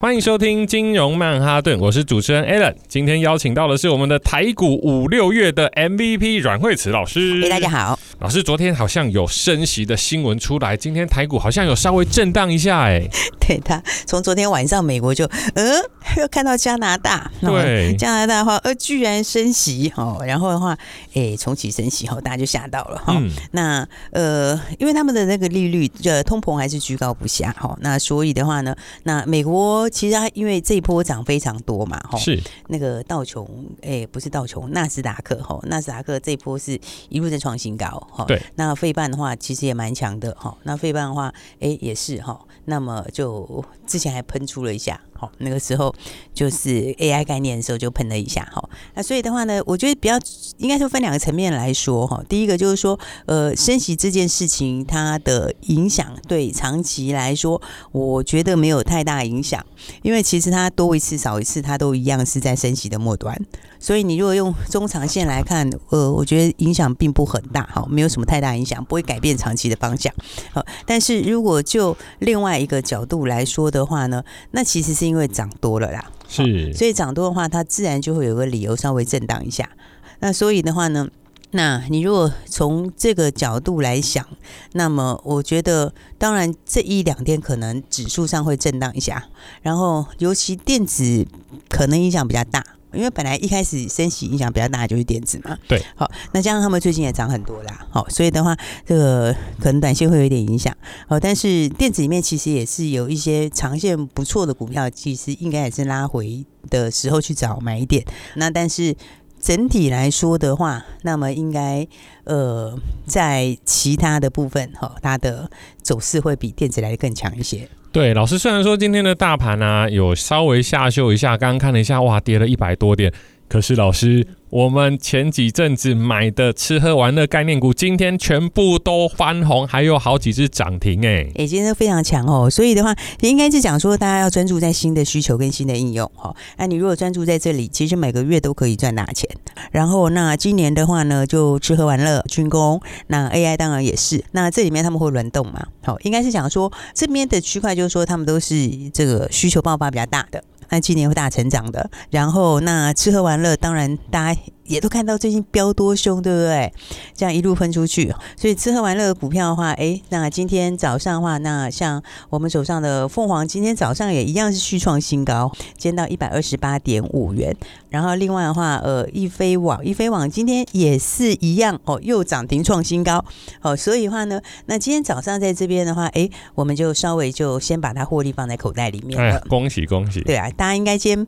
欢迎收听金融曼哈顿，我是主持人 Alan。今天邀请到的是我们的台股五六月的 MVP 阮慧慈老师。hey, 大家好，老师，昨天好像有升息的新闻出来，今天台股好像有稍微震荡一下，哎，对，他从昨天晚上美国就，呃，又看到加拿大，对，加拿大的话，呃，居然升息哦，然后的话，哎，重启升息后，大家就吓到了哈。嗯、那呃，因为他们的那个利率，呃，通膨还是居高不下哈。那所以的话呢，那美国。其实它因为这一波涨非常多嘛，哈，是。那个道琼，哎、欸，不是道琼，纳斯达克，哈，纳斯达克这一波是一路在创新高，哈，对，那费半的话其实也蛮强的，哈，那费半的话，哎、欸，也是哈，那么就之前还喷出了一下。那个时候就是 AI 概念的时候就喷了一下哈。那所以的话呢，我觉得比较应该说分两个层面来说哈。第一个就是说，呃，升息这件事情它的影响对长期来说，我觉得没有太大影响，因为其实它多一次少一次，它都一样是在升息的末端。所以你如果用中长线来看，呃，我觉得影响并不很大哈，没有什么太大影响，不会改变长期的方向。好，但是如果就另外一个角度来说的话呢，那其实是因为涨多了啦，是，所以涨多的话，它自然就会有个理由稍微震荡一下。那所以的话呢，那你如果从这个角度来想，那么我觉得，当然这一两天可能指数上会震荡一下，然后尤其电子可能影响比较大。因为本来一开始升息影响比较大就是电子嘛，对，好，那加上他们最近也涨很多啦，好，所以的话，这个可能短线会有一点影响，好，但是电子里面其实也是有一些长线不错的股票，其实应该也是拉回的时候去找买点，那但是整体来说的话，那么应该呃在其他的部分哈，它的走势会比电子来的更强一些。对，老师虽然说今天的大盘呢有稍微下修一下，刚刚看了一下，哇，跌了一百多点，可是老师。我们前几阵子买的吃喝玩乐概念股，今天全部都翻红，还有好几只涨停哎！哎，今天都非常强哦。所以的话，应该是讲说，大家要专注在新的需求跟新的应用哈。那你如果专注在这里，其实每个月都可以赚大钱。然后，那今年的话呢，就吃喝玩乐、军工，那 AI 当然也是。那这里面他们会轮动嘛？好，应该是讲说这边的区块，就是说他们都是这个需求爆发比较大的。那今年会大成长的，然后那吃喝玩乐，当然大家也都看到最近飙多凶，对不对？这样一路分出去，所以吃喝玩乐的股票的话，哎，那今天早上的话，那像我们手上的凤凰，今天早上也一样是续创新高，见到一百二十八点五元。然后另外的话，呃，易飞网，易飞网今天也是一样哦，又涨停创新高。哦，所以的话呢，那今天早上在这边的话，哎，我们就稍微就先把它获利放在口袋里面了。哎，恭喜恭喜！对啊。大家应该先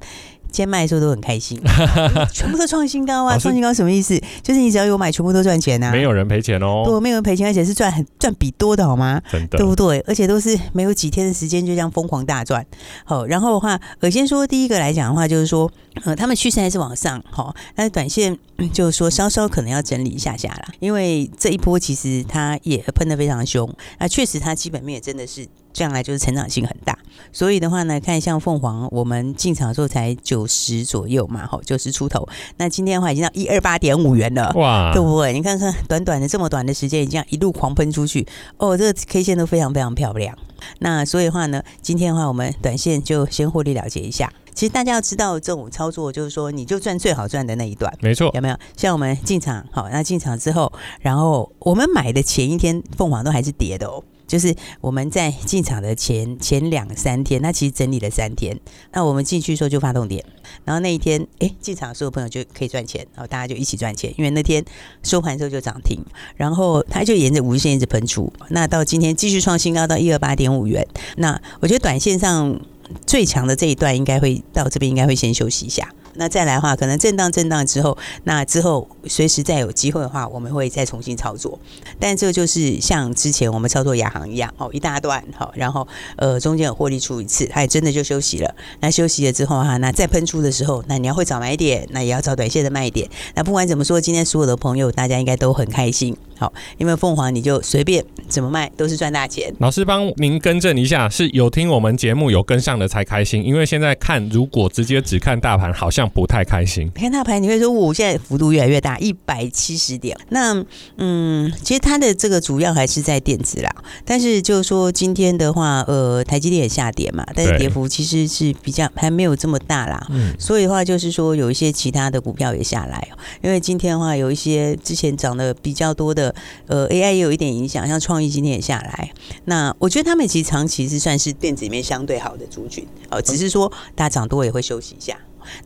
先卖的时候都很开心，全部都创新高啊！创新高什么意思？就是你只要有买，全部都赚钱啊！没有人赔钱哦，对，没有人赔钱，而且是赚很赚比多的好吗？真的，对不对？而且都是没有几天的时间就这样疯狂大赚。好，然后的话，我先说第一个来讲的话，就是说，呃，他们趋势还是往上，好，但是短线 就是说稍稍可能要整理一下下啦，因为这一波其实它也喷的非常凶，那确实它基本面也真的是。将来就是成长性很大，所以的话呢，看像凤凰，我们进场的时候才九十左右嘛，吼，九十出头。那今天的话已经到一二八点五元了，哇，对不对？你看看短短的这么短的时间，已经一路狂喷出去，哦，这个 K 线都非常非常漂亮。那所以的话呢，今天的话我们短线就先获利了结一下。其实大家要知道，这种操作就是说，你就赚最好赚的那一段，没错，有没有？像我们进场，好，那进场之后，然后我们买的前一天，凤凰都还是跌的哦。就是我们在进场的前前两三天，那其实整理了三天。那我们进去的时候就发动点，然后那一天，哎，进场的所有朋友就可以赚钱，然后大家就一起赚钱。因为那天收盘时候就涨停，然后它就沿着五日线一直喷出。那到今天继续创新高到一二八点五元。那我觉得短线上最强的这一段应该会到这边，应该会先休息一下。那再来的话，可能震荡震荡之后，那之后随时再有机会的话，我们会再重新操作。但这就是像之前我们操作亚航一样，哦，一大段，好，然后呃中间有获利出一次，它也真的就休息了。那休息了之后哈，那再喷出的时候，那你要会找买点，那也要找短线的卖点。那不管怎么说，今天所有的朋友大家应该都很开心。好，因为凤凰你就随便怎么卖都是赚大钱。老师帮您更正一下，是有听我们节目有跟上的才开心。因为现在看如果直接只看大盘，好像不太开心。看大盘你会说，我现在幅度越来越大，一百七十点。那嗯，其实它的这个主要还是在电子啦。但是就是说今天的话，呃，台积电也下跌嘛，但是跌幅其实是比较还没有这么大啦。嗯。所以的话就是说有一些其他的股票也下来，因为今天的话有一些之前涨的比较多的。呃，AI 也有一点影响，像创意今天也下来。那我觉得他们其实长期是算是电子里面相对好的族群，哦，只是说大涨多也会休息一下。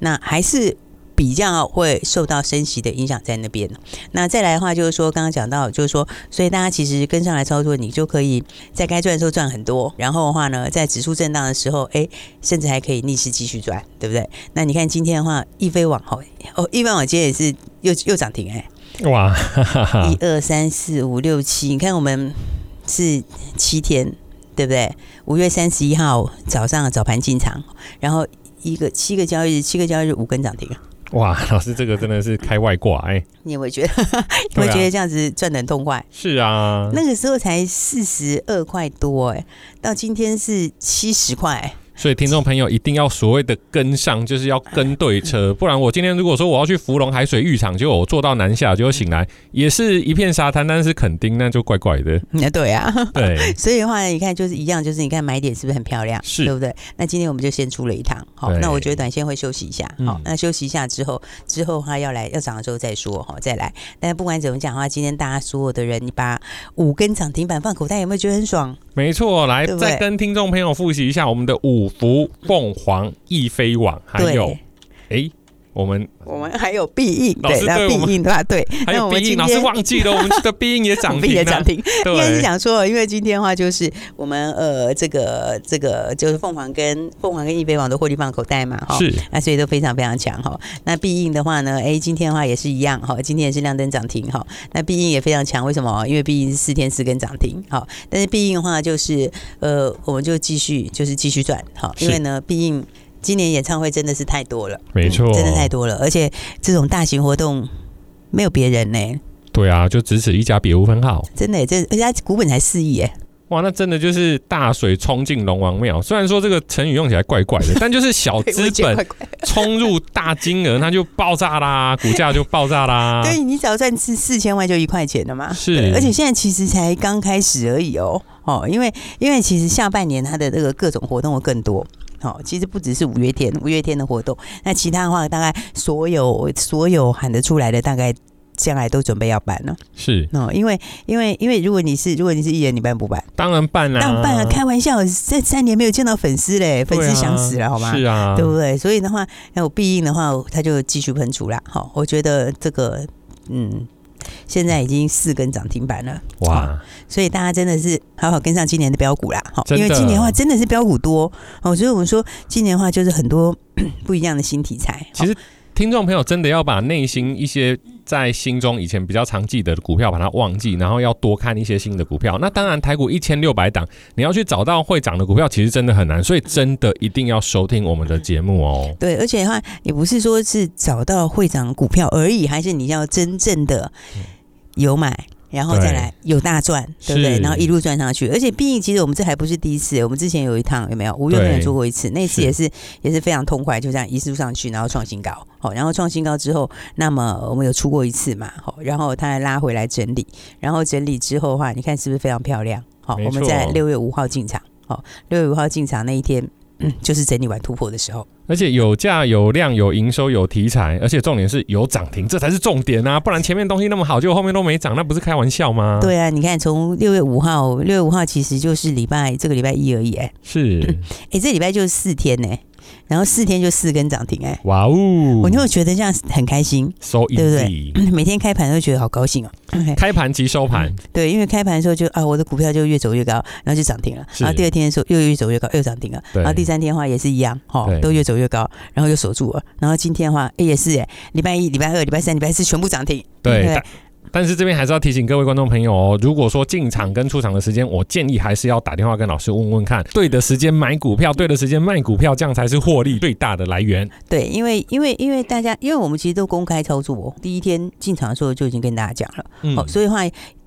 那还是比较会受到升息的影响在那边。那再来的话，就是说刚刚讲到，就是说，所以大家其实跟上来操作，你就可以在该赚的时候赚很多。然后的话呢，在指数震荡的时候，哎，甚至还可以逆势继续赚，对不对？那你看今天的话，易飞网哦，哦，易飞网今天也是又又涨停哎。哇，一 二三四五六七，你看我们是七天，对不对？五月三十一号早上早盘进场，然后一个七个交易日，七个交易日五根涨停。哇，老师这个真的是开外挂哎！你有没有觉得？你会觉得这样子赚的很痛快？是啊，那个时候才四十二块多哎，到今天是七十块。所以听众朋友一定要所谓的跟上，就是要跟对车，不然我今天如果说我要去芙蓉海水浴场，结果我坐到南下，结果醒来也是一片沙滩，但是垦丁那就怪怪的。那 对啊，对，所以的话，你看就是一样，就是你看买点是不是很漂亮？是，对不对？那今天我们就先出了一趟，好，那我觉得短线会休息一下，好，那休息一下之后，之后的话要来要涨的时候再说，好，再来。但是不管怎么讲的话，今天大家所有的人，你把五根涨停板放口袋，有没有觉得很爽？没错，来再跟听众朋友复习一下我们的五福、凤凰、翼飞网，还有哎。我们我们还有必应，对，那必应的话，对，还有必应，老师忘记了，我们的必应也涨停，也涨停。应该是想说，因为今天的话就是我们呃，这个这个就是凤凰跟凤凰跟易飞网的获利放口袋嘛，哈，是，那所以都非常非常强哈。那必应的话呢，哎，今天的话也是一样哈，今天也是亮灯涨停哈。那必应也非常强，为什么？因为必应是四天四根涨停，好，但是必应的话就是呃，我们就继续就是继续赚，好，因为呢，必应。今年演唱会真的是太多了，没错，真的太多了，而且这种大型活动没有别人呢。对啊，就只此一家，别无分号。真的，这而且股本才四亿哎。哇，那真的就是大水冲进龙王庙。虽然说这个成语用起来怪怪的，但就是小资本冲入大金额，那就爆炸啦，股价就爆炸啦。对，你只要赚四四千万就一块钱了嘛。是，而且现在其实才刚开始而已哦。哦，因为因为其实下半年它的这个各种活动会更多。好，其实不只是五月天，五月天的活动，那其他的话，大概所有所有喊得出来的，大概将来都准备要办了。是，哦，因为因为因为如果你是如果你是艺人，你办不办？当然办啦，当然办啊！开玩笑，这三年没有见到粉丝嘞，粉丝想死了，好吗？是啊，对不对？所以的话，那我必应的话，他就继续喷出啦。好，我觉得这个，嗯。现在已经四根涨停板了，哇！所以大家真的是好好跟上今年的标股啦，好，因为今年的话真的是标股多哦，所以我们说今年的话就是很多 不一样的新题材。其实听众朋友真的要把内心一些。在心中以前比较常记得的股票，把它忘记，然后要多看一些新的股票。那当然，台股一千六百档，你要去找到会涨的股票，其实真的很难。所以真的一定要收听我们的节目哦。对，而且的话，也不是说是找到会涨股票而已，还是你要真正的有买。然后再来有大赚，对不对？然后一路赚上去，而且毕竟其实我们这还不是第一次，我们之前有一趟有没有？五月份也做过一次，那次也是，是也是非常痛快，就这样一路上去，然后创新高。好，然后创新高之后，那么我们有出过一次嘛？好，然后它还拉回来整理，然后整理之后的话，你看是不是非常漂亮？好，我们在六月五号进场，好，六月五号进场那一天。嗯，就是整理完突破的时候，而且有价有量有营收有题材，而且重点是有涨停，这才是重点啊！不然前面东西那么好，结果后面都没涨，那不是开玩笑吗？对啊，你看从六月五号，六月五号其实就是礼拜这个礼拜一而已，哎，是，哎、欸，这礼拜就是四天呢，然后四天就四根涨停，哎，哇哦！我就会觉得这样很开心，so easy，对不对？每天开盘都觉得好高兴哦。开盘即收盘，对，因为开盘的时候就啊，我的股票就越走越高，然后就涨停了。然后第二天的时候又越走越高，又涨停了。然后第三天的话也是一样，哈，都越走越高，然后又锁住了。然后今天的话也是，哎，礼拜一、礼拜二、礼拜三、礼拜四全部涨停。对。但是这边还是要提醒各位观众朋友哦，如果说进场跟出场的时间，我建议还是要打电话跟老师问问看，对的时间买股票，对的时间卖股票，这样才是获利最大的来源。对，因为因为因为大家，因为我们其实都公开操作，第一天进场的时候就已经跟大家讲了，嗯，好，所以话，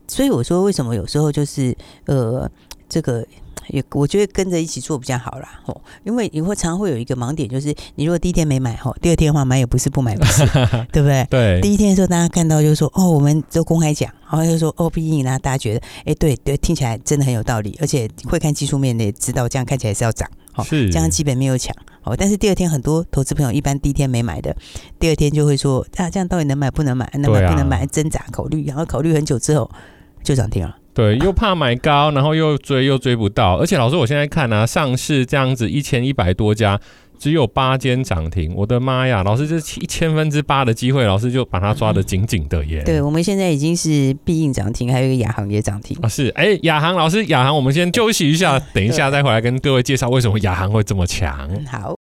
所以我说为什么有时候就是呃这个。也我觉得跟着一起做比较好啦，吼，因为你会常会有一个盲点，就是你如果第一天没买，吼，第二天的话买也不是，不买不是，对不对？对。第一天的时候，大家看到就是说，哦，我们都公开讲，然后就说，哦，毕竟呢，大家觉得，哎，对对，听起来真的很有道理，而且会看技术面的也知道，这样看起来是要涨，好，这样基本没有抢，哦，但是第二天很多投资朋友一般第一天没买的，第二天就会说，啊，这样到底能买不能买？能买不能买？挣扎考虑，然后考虑很久之后就涨停了。对，又怕买高，然后又追又追不到，而且老师，我现在看啊，上市这样子一千一百多家，只有八间涨停，我的妈呀！老师这一千分之八的机会，老师就把它抓得紧紧的耶。对，我们现在已经是必应涨停，还有一个亚航也涨停啊。是，哎，亚航老师，亚航，我们先休息一下，等一下再回来跟各位介绍为什么亚航会这么强。好。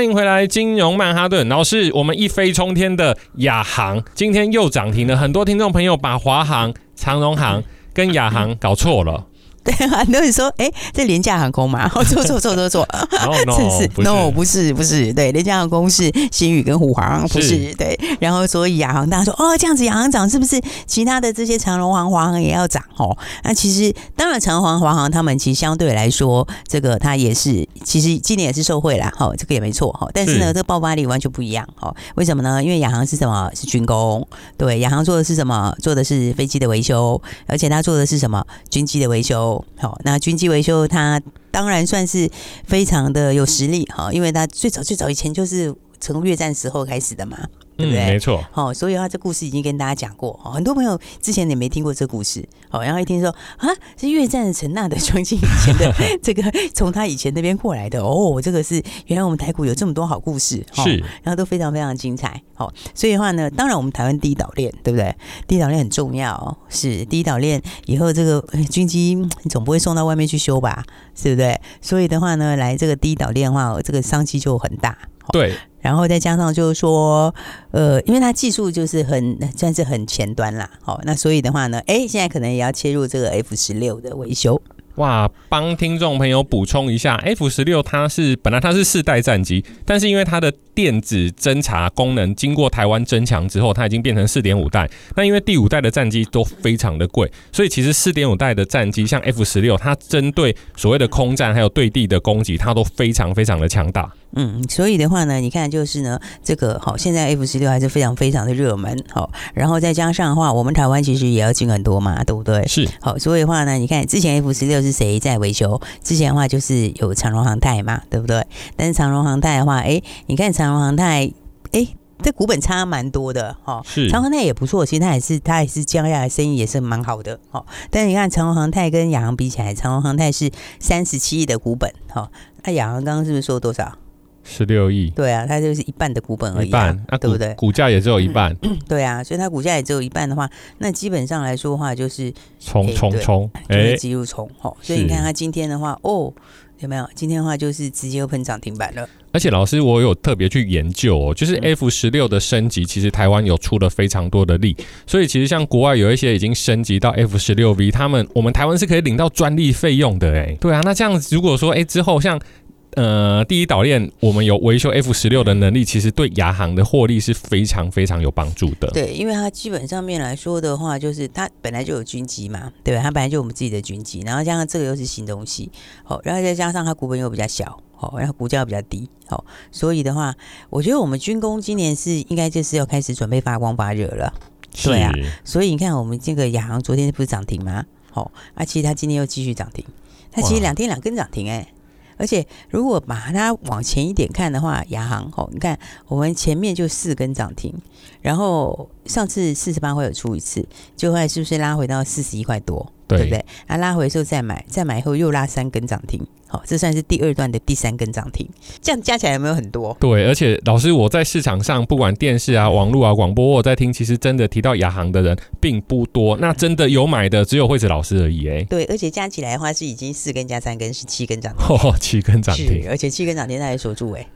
欢迎回来，金融曼哈顿老师，我们一飞冲天的亚航今天又涨停了，很多听众朋友把华航、长荣航跟亚航搞错了。对，很多人说，哎、欸，这廉价航空嘛？错错错错错，no no no 不是不是，对，廉价航空是新宇跟虎航，不是，是对。然后所以亚航大家说，哦，这样子亚航涨是不是其他的这些长荣航、华航也要涨？哦，那其实当然长荣航、华航他们其实相对来说，这个它也是其实今年也是受惠啦，哈，这个也没错哈。但是呢，是这个爆发力完全不一样，哈。为什么呢？因为亚航是什么？是军工，对，亚航做的是什么？做的是飞机的维修，而且他做的是什么？军机的维修。好，那军机维修，它当然算是非常的有实力哈，因为它最早最早以前就是从越战时候开始的嘛。对不对？没错。好，所以他这故事已经跟大家讲过。很多朋友之前也没听过这故事。好，然后一听说啊，是越战的陈纳的将军以前的 这个从他以前那边过来的哦，这个是原来我们台股有这么多好故事。是，然后都非常非常精彩。好，所以的话呢，当然我们台湾第一岛链，对不对？第一岛链很重要。是，第一岛链以后这个军机总不会送到外面去修吧？是不对？所以的话呢，来这个第一岛链的话，这个商机就很大。对。然后再加上就是说，呃，因为它技术就是很算是很前端啦，好，那所以的话呢，哎，现在可能也要切入这个 F 十六的维修。哇，帮听众朋友补充一下，F 十六它是本来它是四代战机，但是因为它的电子侦察功能经过台湾增强之后，它已经变成四点五代。那因为第五代的战机都非常的贵，所以其实四点五代的战机，像 F 十六，它针对所谓的空战还有对地的攻击，它都非常非常的强大。嗯，所以的话呢，你看就是呢，这个好，现在 F 十六还是非常非常的热门，好，然后再加上的话，我们台湾其实也要进很多嘛，对不对？是。好，所以的话呢，你看之前 F 十六是谁在维修？之前的话就是有长荣航太嘛，对不对？但是长荣航太的话，哎，你看长荣航太，哎。这股本差蛮多的哈。是长航太也不错，其实它也是它也是降下来，生意也是蛮好的哈。但是你看长荣航太跟亚航比起来，长荣航太是三十七亿的股本哈，那亚航刚刚是不是说多少？十六亿。对啊，它就是一半的股本而已，啊，一半，那对不对？股价也只有一半。对啊，所以它股价也只有一半的话，那基本上来说的话，就是冲冲冲，哎，继续冲吼。所以你看它今天的话，哦。有没有？今天的话就是直接又喷涨停板了。而且老师，我有特别去研究哦，就是 F 十六的升级，其实台湾有出了非常多的力，所以其实像国外有一些已经升级到 F 十六 V，他们我们台湾是可以领到专利费用的哎。对啊，那这样子如果说哎之后像。呃，第一岛链我们有维修 F 十六的能力，其实对亚航的获利是非常非常有帮助的。对，因为它基本上面来说的话，就是它本来就有军机嘛，对吧？它本来就有我们自己的军机，然后加上这个又是新东西，好，然后再加上它股本又比较小，好，然后股价又比较低，好，所以的话，我觉得我们军工今年是应该就是要开始准备发光发热了。对啊，所以你看我们这个亚航昨天不是涨停吗？好，啊，其实它今天又继续涨停，它其实两天两根涨停哎、欸。而且，如果把它往前一点看的话，亚航吼，你看我们前面就四根涨停，然后上次四十八块有出一次，就会是不是拉回到四十一块多？对，不对？啊，拉回的时候再买，再买以后又拉三根涨停，好，这算是第二段的第三根涨停，这样加起来有没有很多？对，而且老师，我在市场上不管电视啊、网络啊、广播，我在听，其实真的提到亚航的人并不多，那真的有买的只有惠子老师而已哎。对，而且加起来的话是已经四根加三根是七根涨停，哦，七根涨停，而且七根涨停他还锁住哎。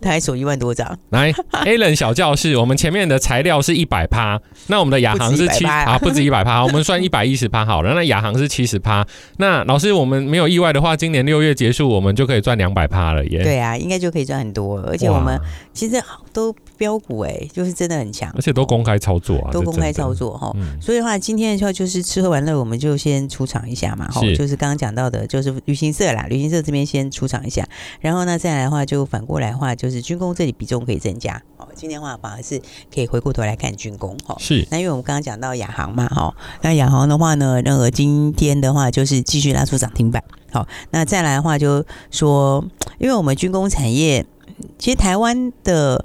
他还守一万多张，来 Alan 小教室，我们前面的材料是一百趴，那我们的亚航是七啊，不止一百趴，我们算一百一十趴好了。那亚航是七十趴，那老师我们没有意外的话，今年六月结束，我们就可以赚两百趴了耶。对啊，应该就可以赚很多，而且我们其实都。标股哎、欸，就是真的很强，而且都公开操作啊，都公开操作哈。所以的话，今天的话就是吃喝玩乐，我们就先出场一下嘛。哈，就是刚刚讲到的，就是旅行社啦，旅行社这边先出场一下。然后呢，再来的话，就反过来的话，就是军工这里比重可以增加。哦，今天的话反而是可以回过头来看军工哈。是。那因为我们刚刚讲到亚航嘛，哈，那亚航的话呢，那个今天的话就是继续拉出涨停板。好，那再来的话就说，因为我们军工产业。其实台湾的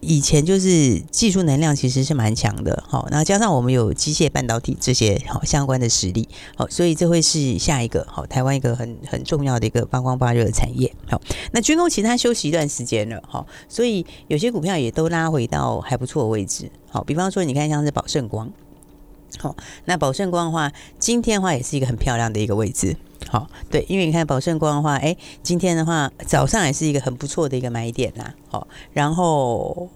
以前就是技术能量其实是蛮强的，好，那加上我们有机械半导体这些好相关的实力，好，所以这会是下一个好台湾一个很很重要的一个发光发热的产业，好，那军工其实它休息一段时间了，好，所以有些股票也都拉回到还不错的位置，好，比方说你看像是宝盛光，好，那宝盛光的话，今天的话也是一个很漂亮的一个位置。好，对，因为你看宝盛光的话，哎，今天的话早上也是一个很不错的一个买点啦。好，然后。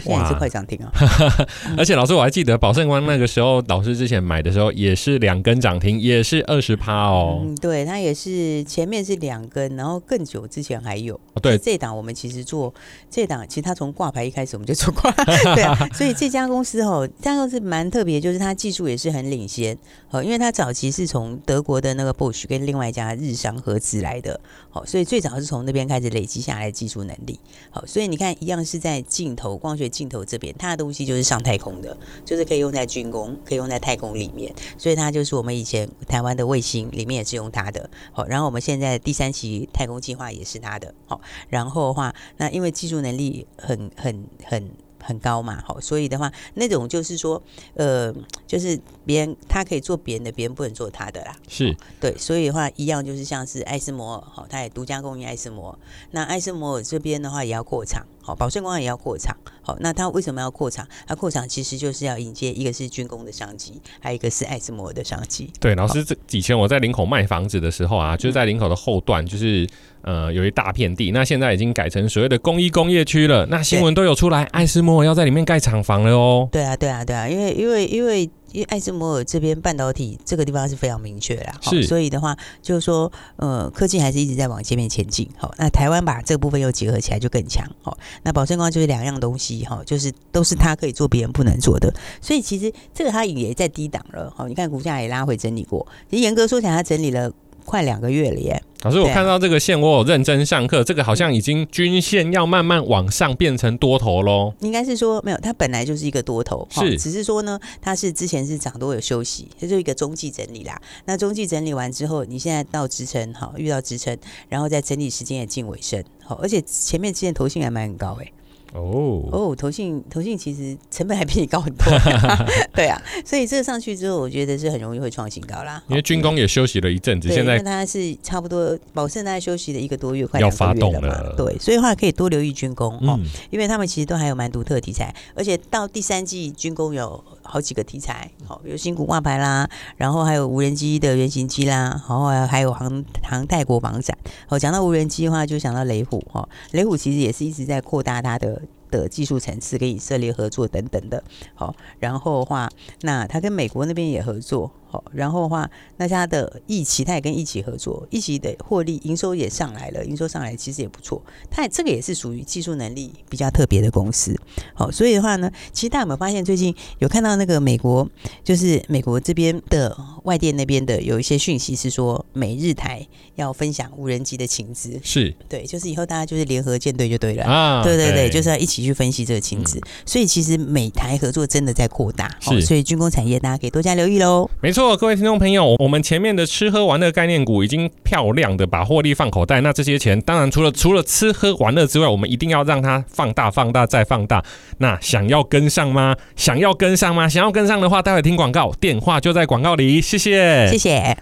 现在是快涨停啊！而且老师，我还记得宝盛光那个时候，老师之前买的时候也是两根涨停，也是二十趴哦。嗯，对，它也是前面是两根，然后更久之前还有。对，这档我们其实做这档，其实它从挂牌一开始我们就做挂，对啊。所以这家公司哦，这家公司蛮特别，就是它技术也是很领先。哦，因为它早期是从德国的那个 Bosch 跟另外一家日商合资来的，好，所以最早是从那边开始累积下来的技术能力。好，所以你看，一样是在镜头光学。镜头这边，它的东西就是上太空的，就是可以用在军工，可以用在太空里面，所以它就是我们以前台湾的卫星里面也是用它的。好，然后我们现在第三期太空计划也是它的。好，然后的话，那因为技术能力很很很。很高嘛，好，所以的话，那种就是说，呃，就是别人他可以做别人的，别人不能做他的啦。是，对，所以的话，一样就是像是艾斯摩尔，好，他也独家供应艾斯摩尔。那艾斯摩尔这边的话也要扩厂，好，宝盛光也要扩厂，好，那他为什么要扩厂？他扩厂其实就是要迎接一个是军工的商机，还有一个是艾斯摩尔的商机。对，老师，这以前我在林口卖房子的时候啊，就是在林口的后段，就是。呃，有一大片地，那现在已经改成所谓的工艺工业区了。那新闻都有出来，艾斯摩尔要在里面盖厂房了哦。对啊，对啊，对啊，因为因为因为因为艾斯摩尔这边半导体这个地方是非常明确的，是，所以的话就是说，呃，科技还是一直在往前面前进。好，那台湾把这个部分又结合起来就更强。好，那宝盛光就是两样东西，哈，就是都是它可以做别人不能做的。所以其实这个它也在低档了。好，你看股价也拉回整理过。其实严格说起来，它整理了。快两个月了耶，老师，我看到这个线，我有认真上课，这个好像已经均线要慢慢往上变成多头喽。应该是说没有，它本来就是一个多头，是，只是说呢，它是之前是涨多有休息，它就一个中继整理啦。那中继整理完之后，你现在到支撑，好，遇到支撑，然后再整理时间也近尾声，好，而且前面之前头性还蛮很高诶。哦。哦，投信投信其实成本还比你高很多，对啊，所以这个上去之后，我觉得是很容易会创新高啦。因为军工也休息了一阵子，现在它是差不多保盛大概休息了一个多月，快要发动了。对，所以的话可以多留意军工哦，嗯、因为他们其实都还有蛮独特的题材，而且到第三季军工有好几个题材，好，有新股挂牌啦，然后还有无人机的原型机啦，然后还有航航泰国防展。哦，讲到无人机的话，就想到雷虎哈，雷虎其实也是一直在扩大它的。的技术层次跟以色列合作等等的，好，然后的话，那它跟美国那边也合作。然后的话，那家的一起，他也跟一起合作，一起的获利营收也上来了，营收上来其实也不错。他也这个也是属于技术能力比较特别的公司。好，所以的话呢，其实大家有没有发现最近有看到那个美国，就是美国这边的外电那边的有一些讯息是说，美日台要分享无人机的情资，是对，就是以后大家就是联合舰队就对了啊，对对对，就是要一起去分析这个情资。嗯、所以其实美台合作真的在扩大，是，所以军工产业大家可以多加留意喽。没错。各位听众朋友，我们前面的吃喝玩乐概念股已经漂亮的把获利放口袋，那这些钱当然除了除了吃喝玩乐之外，我们一定要让它放大、放大再放大。那想要跟上吗？想要跟上吗？想要跟上的话，待会听广告，电话就在广告里。谢谢，谢谢。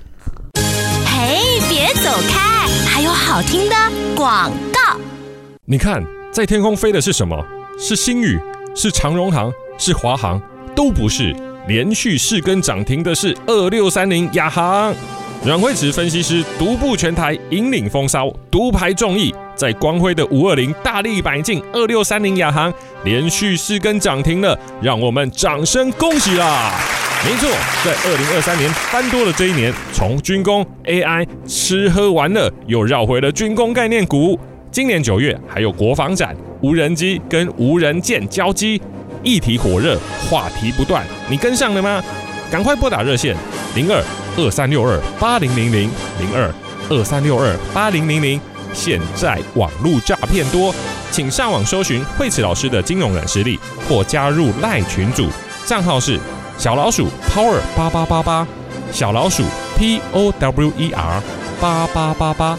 嘿，别走开，还有好听的广告。你看，在天空飞的是什么？是星宇？是长荣航？是华航？都不是。连续四根涨停的是二六三零亚航，阮慧慈分析师独步全台，引领风骚，独排众议，在光辉的五二零大力买进二六三零亚航，连续四根涨停了，让我们掌声恭喜啦！没错，在二零二三年翻多了这一年，从军工、AI、吃喝玩乐，又绕回了军工概念股。今年九月还有国防展、无人机跟无人舰交机。议题火热，话题不断，你跟上了吗？赶快拨打热线零二二三六二八零零零零二二三六二八零零零。现在网络诈骗多，请上网搜寻惠慈老师的金融软实力，或加入赖群组，账号是小老鼠 Power 八八八八，小老鼠 P O W E R 八八八八。